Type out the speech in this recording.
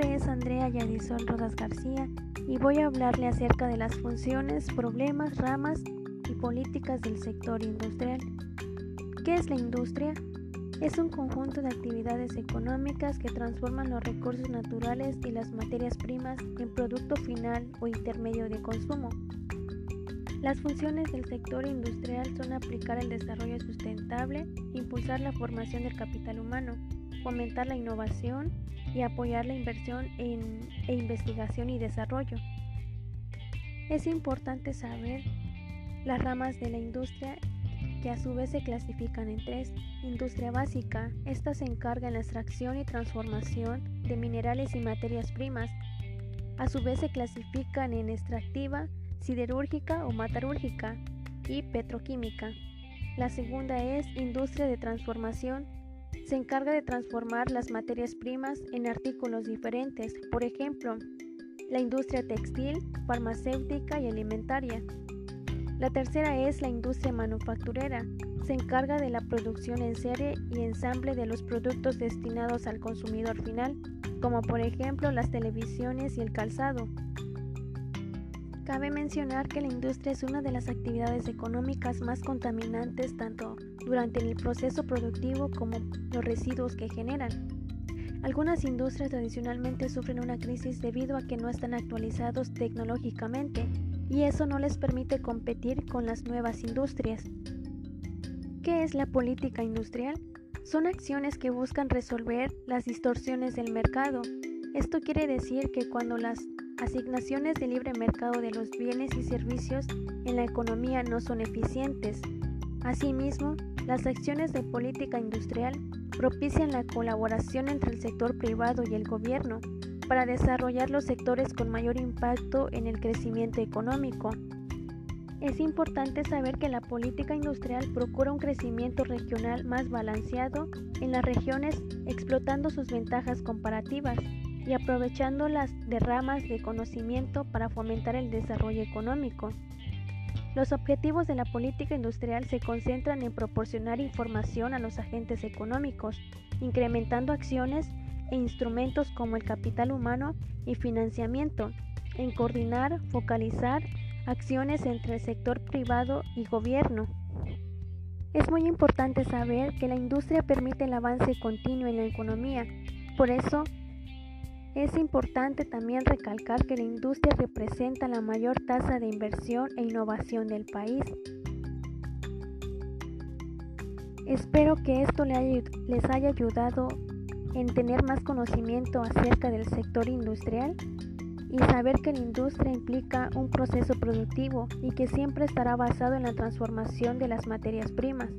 Andrea Yadisol Rodas García y voy a hablarle acerca de las funciones, problemas, ramas y políticas del sector industrial. ¿Qué es la industria? Es un conjunto de actividades económicas que transforman los recursos naturales y las materias primas en producto final o intermedio de consumo. Las funciones del sector industrial son aplicar el desarrollo sustentable, impulsar la formación del capital humano, fomentar la innovación y apoyar la inversión en, e investigación y desarrollo. Es importante saber las ramas de la industria que a su vez se clasifican en tres. Industria básica, esta se encarga en la extracción y transformación de minerales y materias primas. A su vez se clasifican en extractiva, siderúrgica o metalúrgica y petroquímica. La segunda es industria de transformación. Se encarga de transformar las materias primas en artículos diferentes, por ejemplo, la industria textil, farmacéutica y alimentaria. La tercera es la industria manufacturera. Se encarga de la producción en serie y ensamble de los productos destinados al consumidor final, como por ejemplo las televisiones y el calzado. Cabe mencionar que la industria es una de las actividades económicas más contaminantes tanto durante el proceso productivo como los residuos que generan. Algunas industrias tradicionalmente sufren una crisis debido a que no están actualizados tecnológicamente y eso no les permite competir con las nuevas industrias. ¿Qué es la política industrial? Son acciones que buscan resolver las distorsiones del mercado. Esto quiere decir que cuando las asignaciones de libre mercado de los bienes y servicios en la economía no son eficientes. Asimismo, las acciones de política industrial propician la colaboración entre el sector privado y el gobierno para desarrollar los sectores con mayor impacto en el crecimiento económico. Es importante saber que la política industrial procura un crecimiento regional más balanceado en las regiones explotando sus ventajas comparativas y aprovechando las derramas de conocimiento para fomentar el desarrollo económico. Los objetivos de la política industrial se concentran en proporcionar información a los agentes económicos, incrementando acciones e instrumentos como el capital humano y financiamiento, en coordinar, focalizar acciones entre el sector privado y gobierno. Es muy importante saber que la industria permite el avance continuo en la economía, por eso es importante también recalcar que la industria representa la mayor tasa de inversión e innovación del país. Espero que esto les haya ayudado en tener más conocimiento acerca del sector industrial y saber que la industria implica un proceso productivo y que siempre estará basado en la transformación de las materias primas.